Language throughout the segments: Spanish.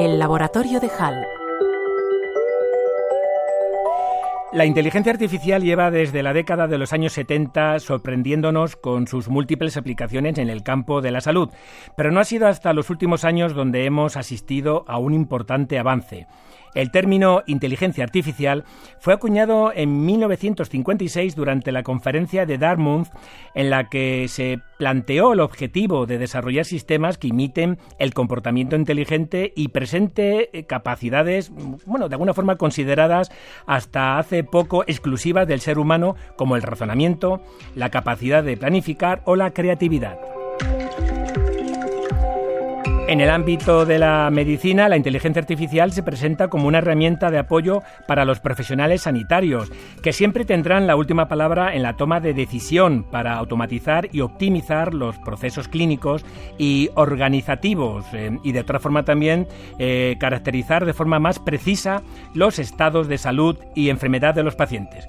El laboratorio de Hall. La inteligencia artificial lleva desde la década de los años 70 sorprendiéndonos con sus múltiples aplicaciones en el campo de la salud, pero no ha sido hasta los últimos años donde hemos asistido a un importante avance. El término inteligencia artificial fue acuñado en 1956 durante la conferencia de Dartmouth en la que se planteó el objetivo de desarrollar sistemas que imiten el comportamiento inteligente y presente eh, capacidades, bueno, de alguna forma consideradas hasta hace poco exclusivas del ser humano como el razonamiento, la capacidad de planificar o la creatividad. En el ámbito de la medicina, la inteligencia artificial se presenta como una herramienta de apoyo para los profesionales sanitarios, que siempre tendrán la última palabra en la toma de decisión para automatizar y optimizar los procesos clínicos y organizativos eh, y de otra forma también eh, caracterizar de forma más precisa los estados de salud y enfermedad de los pacientes.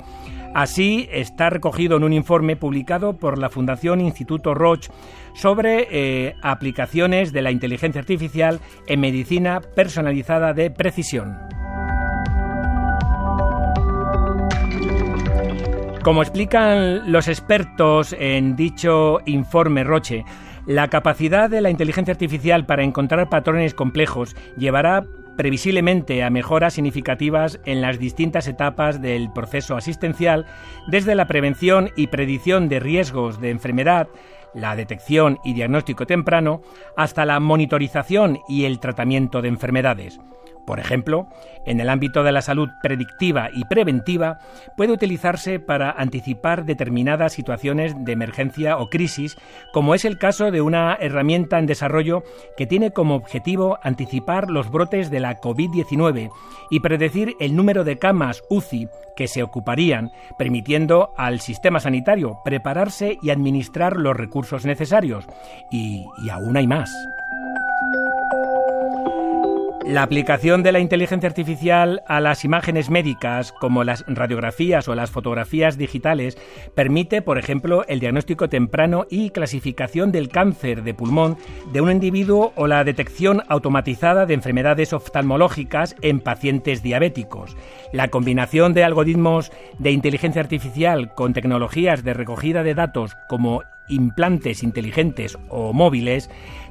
Así está recogido en un informe publicado por la Fundación Instituto Roche sobre eh, aplicaciones de la inteligencia artificial en medicina personalizada de precisión. Como explican los expertos en dicho informe Roche, la capacidad de la inteligencia artificial para encontrar patrones complejos llevará previsiblemente a mejoras significativas en las distintas etapas del proceso asistencial, desde la prevención y predicción de riesgos de enfermedad, la detección y diagnóstico temprano, hasta la monitorización y el tratamiento de enfermedades. Por ejemplo, en el ámbito de la salud predictiva y preventiva, puede utilizarse para anticipar determinadas situaciones de emergencia o crisis, como es el caso de una herramienta en desarrollo que tiene como objetivo anticipar los brotes de la COVID-19 y predecir el número de camas UCI que se ocuparían, permitiendo al sistema sanitario prepararse y administrar los recursos necesarios. Y, y aún hay más. La aplicación de la inteligencia artificial a las imágenes médicas, como las radiografías o las fotografías digitales, permite, por ejemplo, el diagnóstico temprano y clasificación del cáncer de pulmón de un individuo o la detección automatizada de enfermedades oftalmológicas en pacientes diabéticos. La combinación de algoritmos de inteligencia artificial con tecnologías de recogida de datos como implantes inteligentes o móviles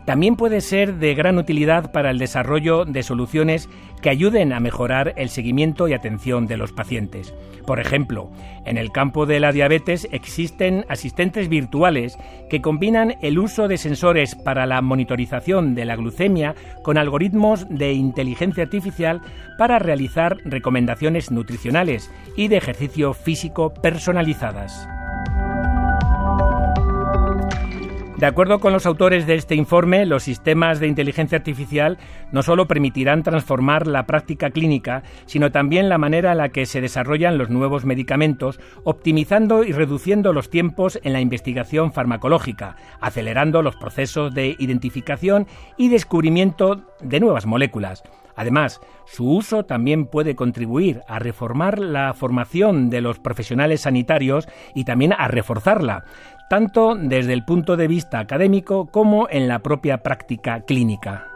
también puede ser de gran utilidad para el desarrollo de soluciones que ayuden a mejorar el seguimiento y atención de los pacientes. Por ejemplo, en el campo de la diabetes existen asistentes virtuales que combinan el uso de sensores para la monitorización de la glucemia con algoritmos de inteligencia artificial para realizar recomendaciones nutricionales y de ejercicio físico personalizadas. De acuerdo con los autores de este informe, los sistemas de inteligencia artificial no solo permitirán transformar la práctica clínica, sino también la manera en la que se desarrollan los nuevos medicamentos, optimizando y reduciendo los tiempos en la investigación farmacológica, acelerando los procesos de identificación y descubrimiento de nuevas moléculas. Además, su uso también puede contribuir a reformar la formación de los profesionales sanitarios y también a reforzarla, tanto desde el punto de vista académico como en la propia práctica clínica.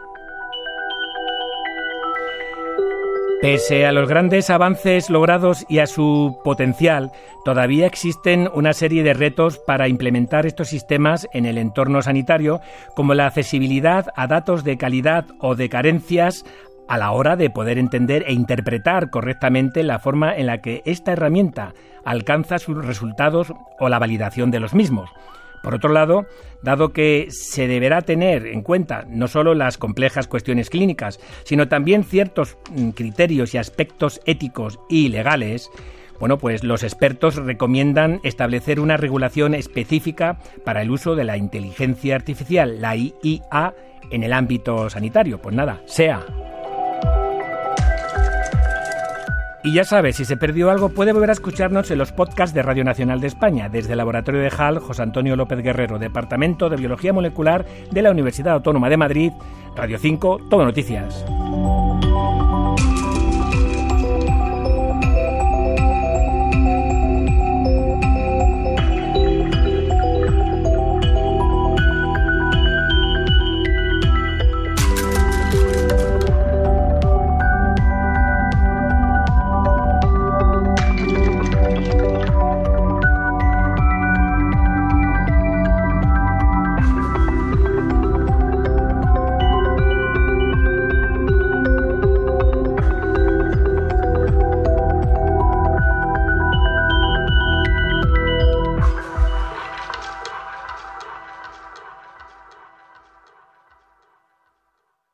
Pese a los grandes avances logrados y a su potencial, todavía existen una serie de retos para implementar estos sistemas en el entorno sanitario, como la accesibilidad a datos de calidad o de carencias a la hora de poder entender e interpretar correctamente la forma en la que esta herramienta alcanza sus resultados o la validación de los mismos. Por otro lado, dado que se deberá tener en cuenta no solo las complejas cuestiones clínicas, sino también ciertos mm, criterios y aspectos éticos y legales, bueno, pues los expertos recomiendan establecer una regulación específica para el uso de la inteligencia artificial, la IA, en el ámbito sanitario. Pues nada, sea. Y ya sabes, si se perdió algo, puede volver a escucharnos en los podcasts de Radio Nacional de España, desde el Laboratorio de HAL, José Antonio López Guerrero, Departamento de Biología Molecular de la Universidad Autónoma de Madrid, Radio 5, Todo Noticias.